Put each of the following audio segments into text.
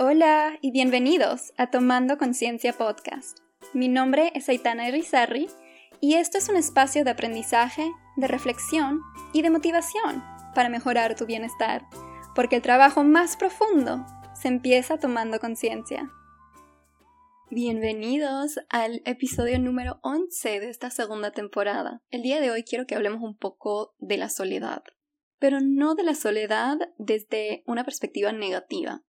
Hola y bienvenidos a Tomando Conciencia Podcast. Mi nombre es Aitana Irizarry y esto es un espacio de aprendizaje, de reflexión y de motivación para mejorar tu bienestar, porque el trabajo más profundo se empieza tomando conciencia. Bienvenidos al episodio número 11 de esta segunda temporada. El día de hoy quiero que hablemos un poco de la soledad, pero no de la soledad desde una perspectiva negativa,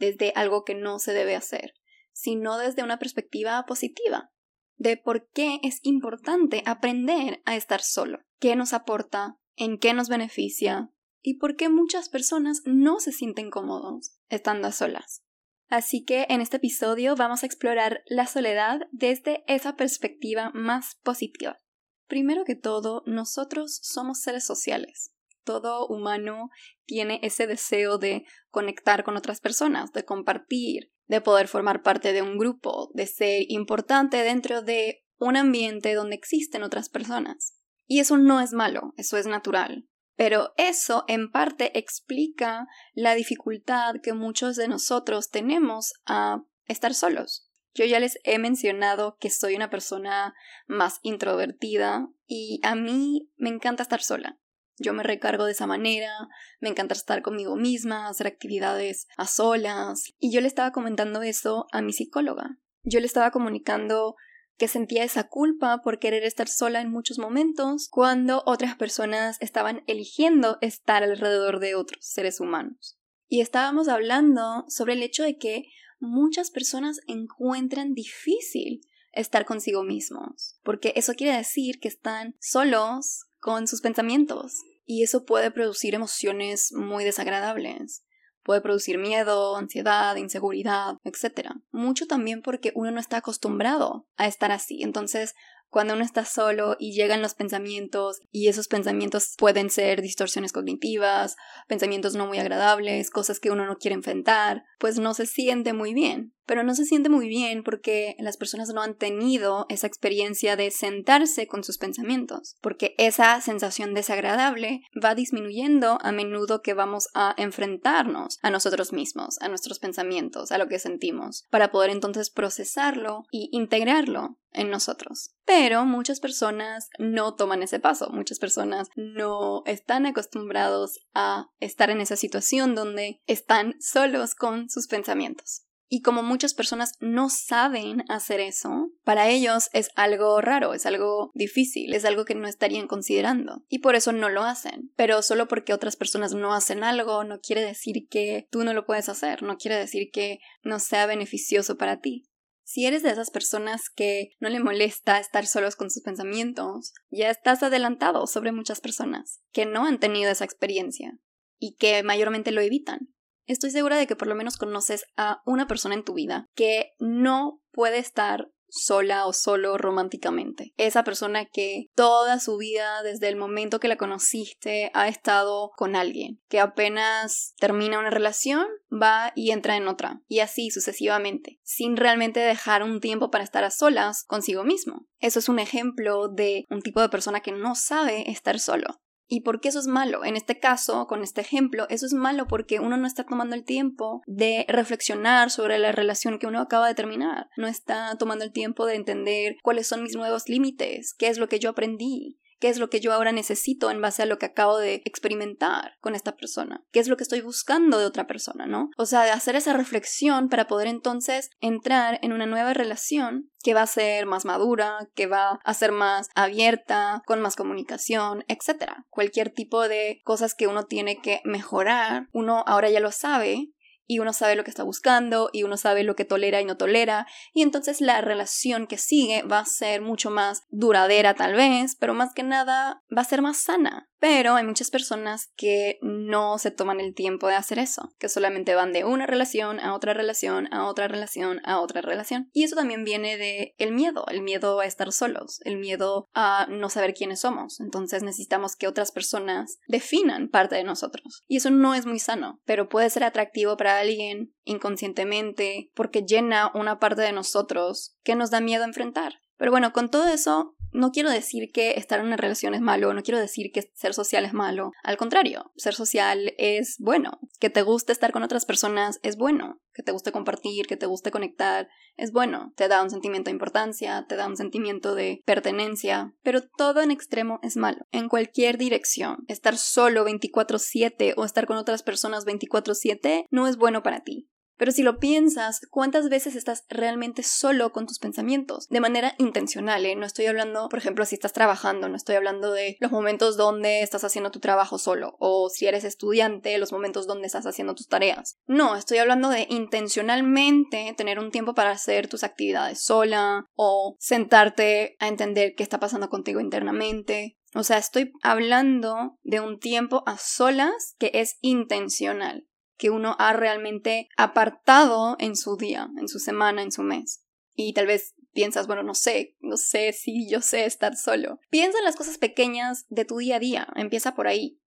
desde algo que no se debe hacer, sino desde una perspectiva positiva, de por qué es importante aprender a estar solo, qué nos aporta, en qué nos beneficia y por qué muchas personas no se sienten cómodos estando a solas. Así que en este episodio vamos a explorar la soledad desde esa perspectiva más positiva. Primero que todo, nosotros somos seres sociales todo humano tiene ese deseo de conectar con otras personas, de compartir, de poder formar parte de un grupo, de ser importante dentro de un ambiente donde existen otras personas. Y eso no es malo, eso es natural. Pero eso en parte explica la dificultad que muchos de nosotros tenemos a estar solos. Yo ya les he mencionado que soy una persona más introvertida y a mí me encanta estar sola. Yo me recargo de esa manera, me encanta estar conmigo misma, hacer actividades a solas. Y yo le estaba comentando eso a mi psicóloga. Yo le estaba comunicando que sentía esa culpa por querer estar sola en muchos momentos cuando otras personas estaban eligiendo estar alrededor de otros seres humanos. Y estábamos hablando sobre el hecho de que muchas personas encuentran difícil estar consigo mismos, porque eso quiere decir que están solos con sus pensamientos, y eso puede producir emociones muy desagradables. Puede producir miedo, ansiedad, inseguridad, etc. Mucho también porque uno no está acostumbrado a estar así. Entonces, cuando uno está solo y llegan los pensamientos y esos pensamientos pueden ser distorsiones cognitivas, pensamientos no muy agradables, cosas que uno no quiere enfrentar, pues no se siente muy bien. Pero no se siente muy bien porque las personas no han tenido esa experiencia de sentarse con sus pensamientos, porque esa sensación desagradable va disminuyendo a menudo que vamos a enfrentarnos a nosotros mismos, a nuestros pensamientos, a lo que sentimos, para poder entonces procesarlo y integrarlo en nosotros. Pero muchas personas no toman ese paso, muchas personas no están acostumbrados a estar en esa situación donde están solos con sus pensamientos. Y como muchas personas no saben hacer eso, para ellos es algo raro, es algo difícil, es algo que no estarían considerando. Y por eso no lo hacen. Pero solo porque otras personas no hacen algo no quiere decir que tú no lo puedes hacer, no quiere decir que no sea beneficioso para ti. Si eres de esas personas que no le molesta estar solos con sus pensamientos, ya estás adelantado sobre muchas personas que no han tenido esa experiencia y que mayormente lo evitan. Estoy segura de que por lo menos conoces a una persona en tu vida que no puede estar sola o solo románticamente. Esa persona que toda su vida, desde el momento que la conociste, ha estado con alguien, que apenas termina una relación, va y entra en otra, y así sucesivamente, sin realmente dejar un tiempo para estar a solas consigo mismo. Eso es un ejemplo de un tipo de persona que no sabe estar solo. ¿Y por qué eso es malo? En este caso, con este ejemplo, eso es malo porque uno no está tomando el tiempo de reflexionar sobre la relación que uno acaba de terminar. No está tomando el tiempo de entender cuáles son mis nuevos límites, qué es lo que yo aprendí, qué es lo que yo ahora necesito en base a lo que acabo de experimentar con esta persona, qué es lo que estoy buscando de otra persona, ¿no? O sea, de hacer esa reflexión para poder entonces entrar en una nueva relación que va a ser más madura, que va a ser más abierta, con más comunicación, etc. Cualquier tipo de cosas que uno tiene que mejorar, uno ahora ya lo sabe y uno sabe lo que está buscando y uno sabe lo que tolera y no tolera y entonces la relación que sigue va a ser mucho más duradera tal vez, pero más que nada va a ser más sana. Pero hay muchas personas que no se toman el tiempo de hacer eso, que solamente van de una relación a otra relación, a otra relación, a otra relación. Y eso también viene de el miedo, el miedo a estar solos, el miedo a no saber quiénes somos. Entonces necesitamos que otras personas definan parte de nosotros. Y eso no es muy sano, pero puede ser atractivo para alguien inconscientemente porque llena una parte de nosotros que nos da miedo enfrentar. Pero bueno, con todo eso, no quiero decir que estar en una relación es malo, no quiero decir que ser social es malo. Al contrario, ser social es bueno. Que te guste estar con otras personas es bueno, que te guste compartir, que te guste conectar, es bueno, te da un sentimiento de importancia, te da un sentimiento de pertenencia, pero todo en extremo es malo, en cualquier dirección. Estar solo 24/7 o estar con otras personas 24/7 no es bueno para ti. Pero si lo piensas, ¿cuántas veces estás realmente solo con tus pensamientos? De manera intencional, ¿eh? No estoy hablando, por ejemplo, si estás trabajando, no estoy hablando de los momentos donde estás haciendo tu trabajo solo, o si eres estudiante, los momentos donde estás haciendo tus tareas. No, estoy hablando de intencionalmente tener un tiempo para hacer tus actividades sola, o sentarte a entender qué está pasando contigo internamente, o sea, estoy hablando de un tiempo a solas que es intencional que uno ha realmente apartado en su día, en su semana, en su mes. Y tal vez piensas, bueno, no sé, no sé si yo sé estar solo. Piensa en las cosas pequeñas de tu día a día, empieza por ahí.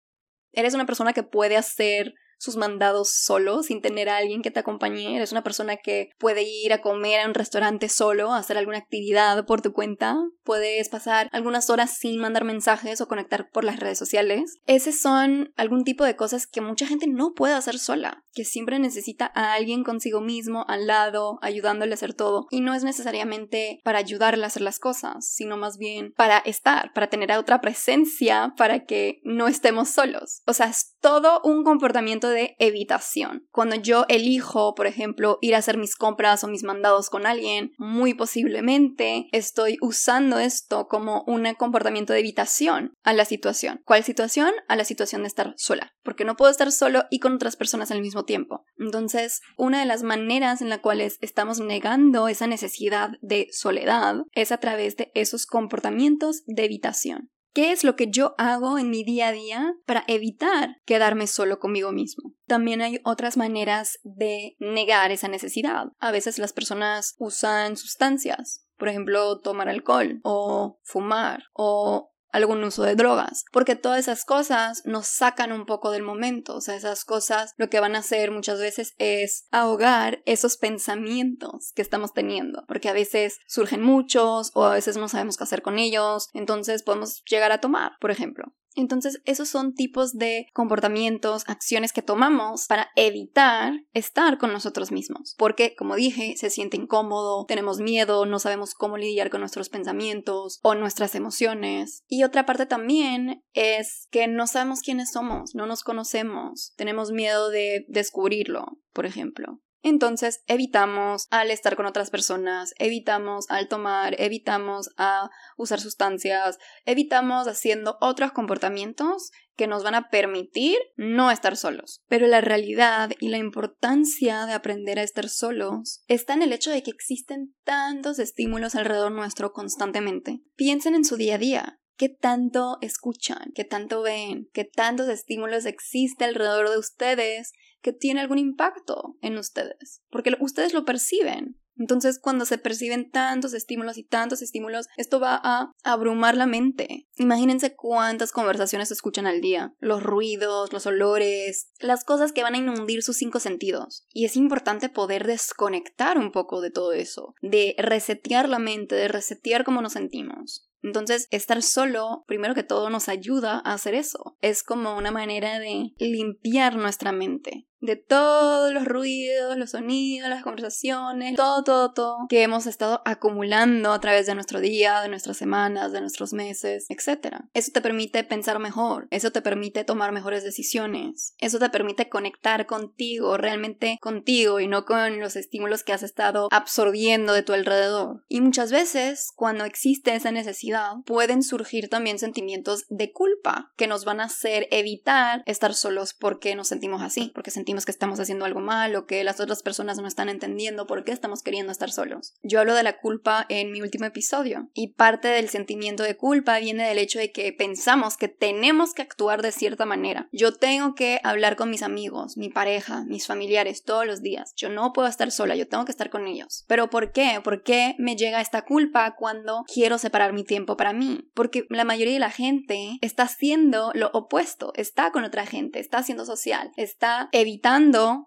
Eres una persona que puede hacer sus mandados solo, sin tener a alguien que te acompañe. Eres una persona que puede ir a comer a un restaurante solo, hacer alguna actividad por tu cuenta. Puedes pasar algunas horas sin mandar mensajes o conectar por las redes sociales. Esos son algún tipo de cosas que mucha gente no puede hacer sola, que siempre necesita a alguien consigo mismo, al lado, ayudándole a hacer todo. Y no es necesariamente para ayudarle a hacer las cosas, sino más bien para estar, para tener otra presencia, para que no estemos solos. O sea, es todo un comportamiento de evitación. Cuando yo elijo, por ejemplo, ir a hacer mis compras o mis mandados con alguien, muy posiblemente estoy usando esto como un comportamiento de evitación a la situación. ¿Cuál situación? A la situación de estar sola, porque no puedo estar solo y con otras personas al mismo tiempo. Entonces, una de las maneras en las cuales estamos negando esa necesidad de soledad es a través de esos comportamientos de evitación. ¿Qué es lo que yo hago en mi día a día para evitar quedarme solo conmigo mismo? También hay otras maneras de negar esa necesidad. A veces las personas usan sustancias, por ejemplo, tomar alcohol o fumar o algún uso de drogas, porque todas esas cosas nos sacan un poco del momento, o sea, esas cosas lo que van a hacer muchas veces es ahogar esos pensamientos que estamos teniendo, porque a veces surgen muchos o a veces no sabemos qué hacer con ellos, entonces podemos llegar a tomar, por ejemplo. Entonces, esos son tipos de comportamientos, acciones que tomamos para evitar estar con nosotros mismos. Porque, como dije, se siente incómodo, tenemos miedo, no sabemos cómo lidiar con nuestros pensamientos o nuestras emociones. Y otra parte también es que no sabemos quiénes somos, no nos conocemos, tenemos miedo de descubrirlo, por ejemplo. Entonces evitamos al estar con otras personas, evitamos al tomar, evitamos a usar sustancias, evitamos haciendo otros comportamientos que nos van a permitir no estar solos. Pero la realidad y la importancia de aprender a estar solos está en el hecho de que existen tantos estímulos alrededor nuestro constantemente. Piensen en su día a día. ¿Qué tanto escuchan? ¿Qué tanto ven? ¿Qué tantos estímulos existe alrededor de ustedes que tiene algún impacto en ustedes? Porque ustedes lo perciben. Entonces, cuando se perciben tantos estímulos y tantos estímulos, esto va a abrumar la mente. Imagínense cuántas conversaciones se escuchan al día, los ruidos, los olores, las cosas que van a inundir sus cinco sentidos. Y es importante poder desconectar un poco de todo eso, de resetear la mente, de resetear cómo nos sentimos. Entonces, estar solo, primero que todo, nos ayuda a hacer eso. Es como una manera de limpiar nuestra mente de todos los ruidos, los sonidos, las conversaciones, todo, todo, todo que hemos estado acumulando a través de nuestro día, de nuestras semanas, de nuestros meses, etc. Eso te permite pensar mejor, eso te permite tomar mejores decisiones, eso te permite conectar contigo, realmente contigo y no con los estímulos que has estado absorbiendo de tu alrededor. Y muchas veces, cuando existe esa necesidad, pueden surgir también sentimientos de culpa que nos van a hacer evitar estar solos porque nos sentimos así, porque sentimos que estamos haciendo algo mal o que las otras personas no están entendiendo por qué estamos queriendo estar solos. Yo hablo de la culpa en mi último episodio y parte del sentimiento de culpa viene del hecho de que pensamos que tenemos que actuar de cierta manera. Yo tengo que hablar con mis amigos, mi pareja, mis familiares todos los días. Yo no puedo estar sola, yo tengo que estar con ellos. ¿Pero por qué? ¿Por qué me llega esta culpa cuando quiero separar mi tiempo para mí? Porque la mayoría de la gente está haciendo lo opuesto, está con otra gente, está siendo social, está evitando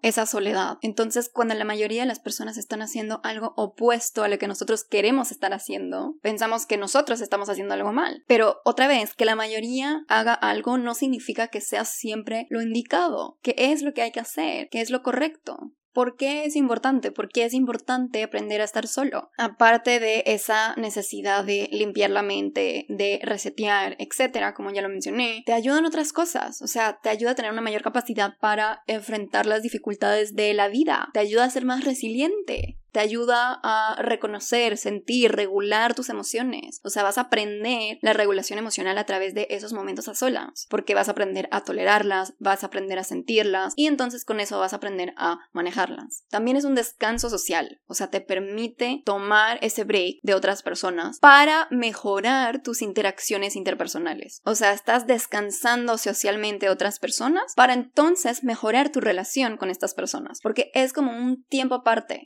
esa soledad. Entonces, cuando la mayoría de las personas están haciendo algo opuesto a lo que nosotros queremos estar haciendo, pensamos que nosotros estamos haciendo algo mal. Pero otra vez, que la mayoría haga algo no significa que sea siempre lo indicado, que es lo que hay que hacer, que es lo correcto. ¿Por qué es importante? ¿Por qué es importante aprender a estar solo? Aparte de esa necesidad de limpiar la mente, de resetear, etcétera, como ya lo mencioné, te ayudan otras cosas. O sea, te ayuda a tener una mayor capacidad para enfrentar las dificultades de la vida. Te ayuda a ser más resiliente te ayuda a reconocer, sentir, regular tus emociones. O sea, vas a aprender la regulación emocional a través de esos momentos a solas, porque vas a aprender a tolerarlas, vas a aprender a sentirlas y entonces con eso vas a aprender a manejarlas. También es un descanso social, o sea, te permite tomar ese break de otras personas para mejorar tus interacciones interpersonales. O sea, estás descansando socialmente otras personas para entonces mejorar tu relación con estas personas, porque es como un tiempo aparte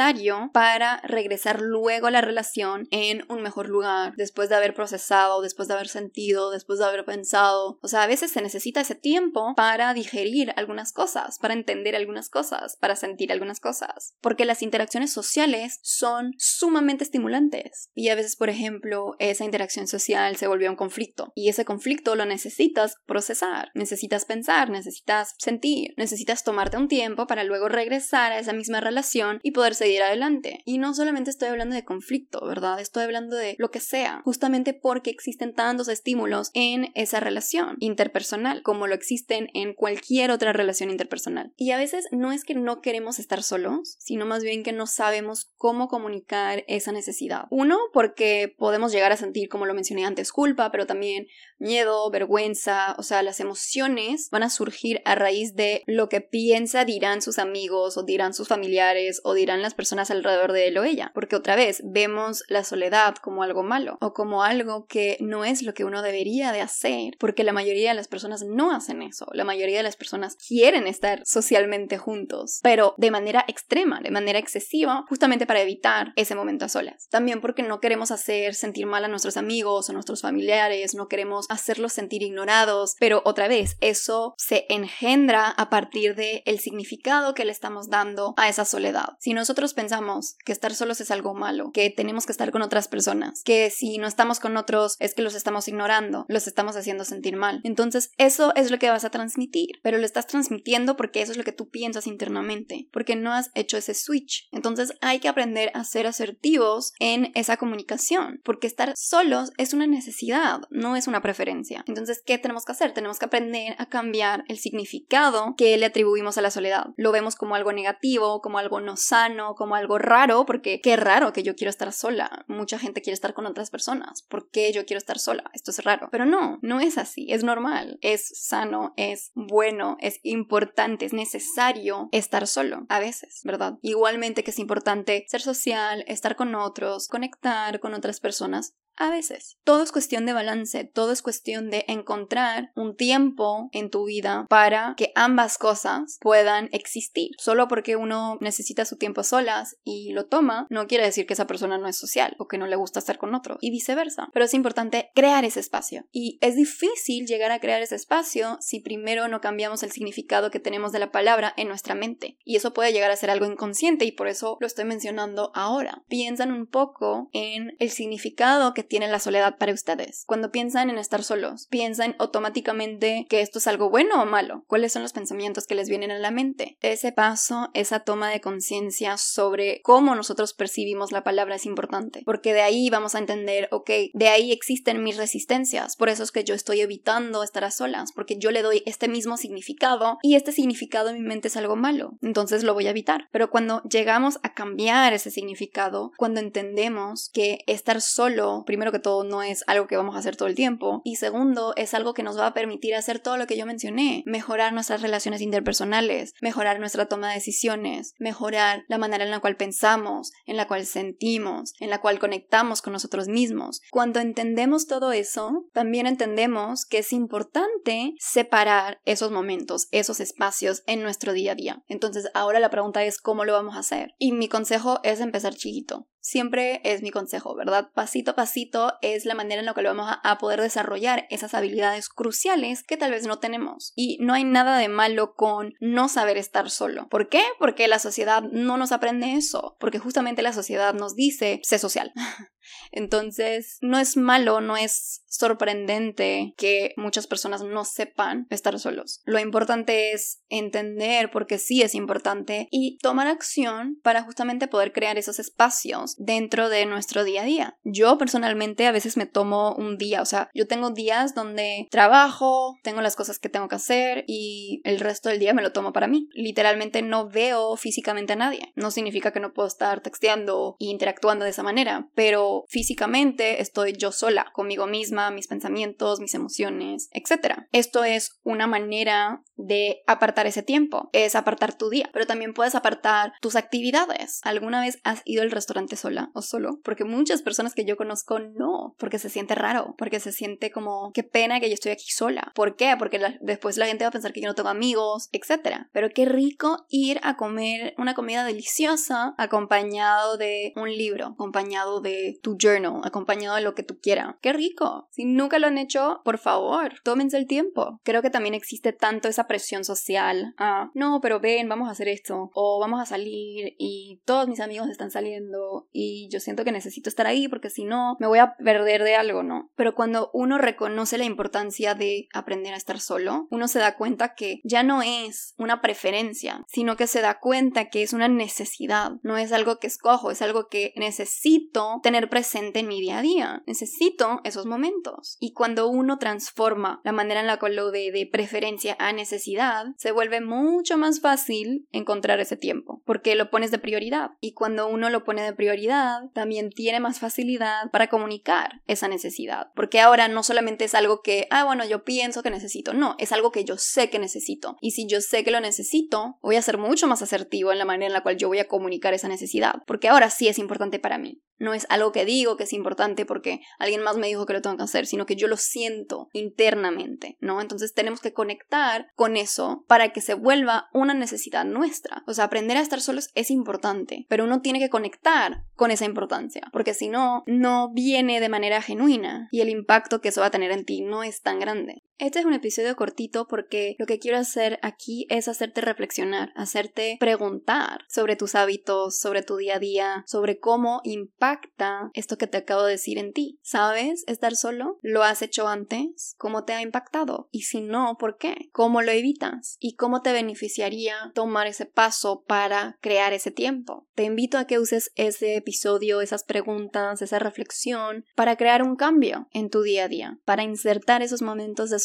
necesario para regresar luego a la relación en un mejor lugar, después de haber procesado, después de haber sentido, después de haber pensado. O sea, a veces se necesita ese tiempo para digerir algunas cosas, para entender algunas cosas, para sentir algunas cosas. Porque las interacciones sociales son sumamente estimulantes. Y a veces, por ejemplo, esa interacción social se volvió un conflicto. Y ese conflicto lo necesitas procesar, necesitas pensar, necesitas sentir, necesitas tomarte un tiempo para luego regresar a esa misma relación y poder seguir adelante. Y no solamente estoy hablando de conflicto, ¿verdad? Estoy hablando de lo que sea, justamente porque existen tantos estímulos en esa relación interpersonal como lo existen en cualquier otra relación interpersonal. Y a veces no es que no queremos estar solos, sino más bien que no sabemos cómo comunicar esa necesidad. Uno, porque podemos llegar a sentir, como lo mencioné antes, culpa, pero también miedo, vergüenza, o sea, las emociones van a surgir a raíz de lo que piensa, dirán sus amigos o dirán sus familiares o dirán las personas alrededor de él o ella, porque otra vez vemos la soledad como algo malo o como algo que no es lo que uno debería de hacer, porque la mayoría de las personas no hacen eso, la mayoría de las personas quieren estar socialmente juntos, pero de manera extrema, de manera excesiva, justamente para evitar ese momento a solas. También porque no queremos hacer sentir mal a nuestros amigos o nuestros familiares, no queremos hacerlos sentir ignorados, pero otra vez, eso se engendra a partir del el significado que le estamos dando a esa soledad. Si nosotros pensamos que estar solos es algo malo, que tenemos que estar con otras personas, que si no estamos con otros es que los estamos ignorando, los estamos haciendo sentir mal. Entonces eso es lo que vas a transmitir, pero lo estás transmitiendo porque eso es lo que tú piensas internamente, porque no has hecho ese switch. Entonces hay que aprender a ser asertivos en esa comunicación, porque estar solos es una necesidad, no es una preferencia. Entonces, ¿qué tenemos que hacer? Tenemos que aprender a cambiar el significado que le atribuimos a la soledad. Lo vemos como algo negativo, como algo no sano, como algo raro, porque qué raro que yo quiero estar sola. Mucha gente quiere estar con otras personas. ¿Por qué yo quiero estar sola? Esto es raro. Pero no, no es así. Es normal, es sano, es bueno, es importante, es necesario estar solo a veces, ¿verdad? Igualmente que es importante ser social, estar con otros, conectar con otras personas, a veces. Todo es cuestión de balance, todo es cuestión de encontrar un tiempo en tu vida para que ambas cosas puedan existir. Solo porque uno necesita su tiempo solas y lo toma, no quiere decir que esa persona no es social o que no le gusta estar con otro y viceversa. Pero es importante crear ese espacio. Y es difícil llegar a crear ese espacio si primero no cambiamos el significado que tenemos de la palabra en nuestra mente. Y eso puede llegar a ser algo inconsciente y por eso lo estoy mencionando ahora. Piensan un poco en el significado que tiene la soledad para ustedes? Cuando piensan en estar solos, ¿piensan automáticamente que esto es algo bueno o malo? ¿Cuáles son los pensamientos que les vienen a la mente? Ese paso, esa toma de conciencia sobre cómo nosotros percibimos la palabra es importante, porque de ahí vamos a entender, ok, de ahí existen mis resistencias, por eso es que yo estoy evitando estar a solas, porque yo le doy este mismo significado y este significado en mi mente es algo malo, entonces lo voy a evitar. Pero cuando llegamos a cambiar ese significado, cuando entendemos que estar solo, primero que todo, no es algo que vamos a hacer todo el tiempo. Y segundo, es algo que nos va a permitir hacer todo lo que yo mencioné. Mejorar nuestras relaciones interpersonales, mejorar nuestra toma de decisiones, mejorar la manera en la cual pensamos, en la cual sentimos, en la cual conectamos con nosotros mismos. Cuando entendemos todo eso, también entendemos que es importante separar esos momentos, esos espacios en nuestro día a día. Entonces, ahora la pregunta es cómo lo vamos a hacer. Y mi consejo es empezar chiquito. Siempre es mi consejo, ¿verdad? Pasito a pasito es la manera en la que vamos a, poder desarrollar esas habilidades cruciales que tal vez no tenemos. Y no hay nada de malo con no saber estar solo. ¿Por qué? Porque la sociedad no nos aprende eso. Porque justamente la sociedad nos dice, sé social. Entonces, no es malo, no es sorprendente que muchas personas no sepan estar solos. Lo importante es entender porque sí es importante y tomar acción para justamente poder crear esos espacios dentro de nuestro día a día. Yo personalmente a veces me tomo un día, o sea, yo tengo días donde trabajo, tengo las cosas que tengo que hacer y el resto del día me lo tomo para mí. Literalmente no veo físicamente a nadie. No significa que no puedo estar texteando e interactuando de esa manera, pero físicamente estoy yo sola, conmigo misma, mis pensamientos, mis emociones, etc. Esto es una manera de apartar ese tiempo, es apartar tu día, pero también puedes apartar tus actividades. ¿Alguna vez has ido al restaurante sola o solo? Porque muchas personas que yo conozco no, porque se siente raro, porque se siente como, qué pena que yo estoy aquí sola. ¿Por qué? Porque después la gente va a pensar que yo no tengo amigos, etc. Pero qué rico ir a comer una comida deliciosa acompañado de un libro, acompañado de tu journal, acompañado de lo que tú quieras. ¡Qué rico! Si nunca lo han hecho, por favor, tómense el tiempo. Creo que también existe tanto esa presión social a, no, pero ven, vamos a hacer esto, o vamos a salir y todos mis amigos están saliendo y yo siento que necesito estar ahí porque si no, me voy a perder de algo, ¿no? Pero cuando uno reconoce la importancia de aprender a estar solo, uno se da cuenta que ya no es una preferencia, sino que se da cuenta que es una necesidad, no es algo que escojo, es algo que necesito tener presente en mi día a día. Necesito esos momentos. Y cuando uno transforma la manera en la cual lo ve de preferencia a necesidad, se vuelve mucho más fácil encontrar ese tiempo, porque lo pones de prioridad. Y cuando uno lo pone de prioridad, también tiene más facilidad para comunicar esa necesidad. Porque ahora no solamente es algo que, ah, bueno, yo pienso que necesito, no, es algo que yo sé que necesito. Y si yo sé que lo necesito, voy a ser mucho más asertivo en la manera en la cual yo voy a comunicar esa necesidad, porque ahora sí es importante para mí. No es algo que digo que es importante porque alguien más me dijo que lo tengo que hacer, sino que yo lo siento internamente, ¿no? Entonces tenemos que conectar con eso para que se vuelva una necesidad nuestra. O sea, aprender a estar solos es importante, pero uno tiene que conectar con esa importancia, porque si no, no viene de manera genuina y el impacto que eso va a tener en ti no es tan grande. Este es un episodio cortito porque lo que quiero hacer aquí es hacerte reflexionar, hacerte preguntar sobre tus hábitos, sobre tu día a día, sobre cómo impacta esto que te acabo de decir en ti. ¿Sabes estar solo? ¿Lo has hecho antes? ¿Cómo te ha impactado? Y si no, ¿por qué? ¿Cómo lo evitas? ¿Y cómo te beneficiaría tomar ese paso para crear ese tiempo? Te invito a que uses ese episodio, esas preguntas, esa reflexión para crear un cambio en tu día a día, para insertar esos momentos de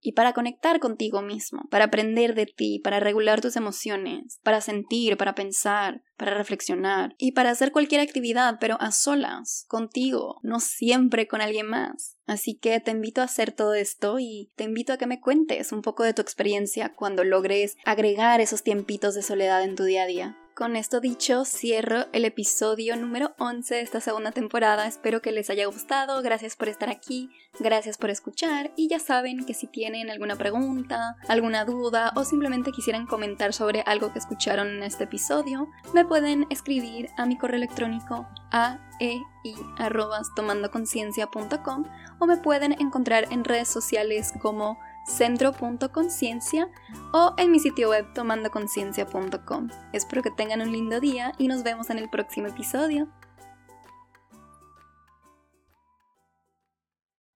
y para conectar contigo mismo, para aprender de ti, para regular tus emociones, para sentir, para pensar, para reflexionar y para hacer cualquier actividad, pero a solas, contigo, no siempre con alguien más. Así que te invito a hacer todo esto y te invito a que me cuentes un poco de tu experiencia cuando logres agregar esos tiempitos de soledad en tu día a día. Con esto dicho, cierro el episodio número 11 de esta segunda temporada. Espero que les haya gustado. Gracias por estar aquí, gracias por escuchar y ya saben que si tienen alguna pregunta, alguna duda o simplemente quisieran comentar sobre algo que escucharon en este episodio, me pueden escribir a mi correo electrónico a tomandoconciencia.com o me pueden encontrar en redes sociales como centro.conciencia o en mi sitio web tomandoconciencia.com. Espero que tengan un lindo día y nos vemos en el próximo episodio.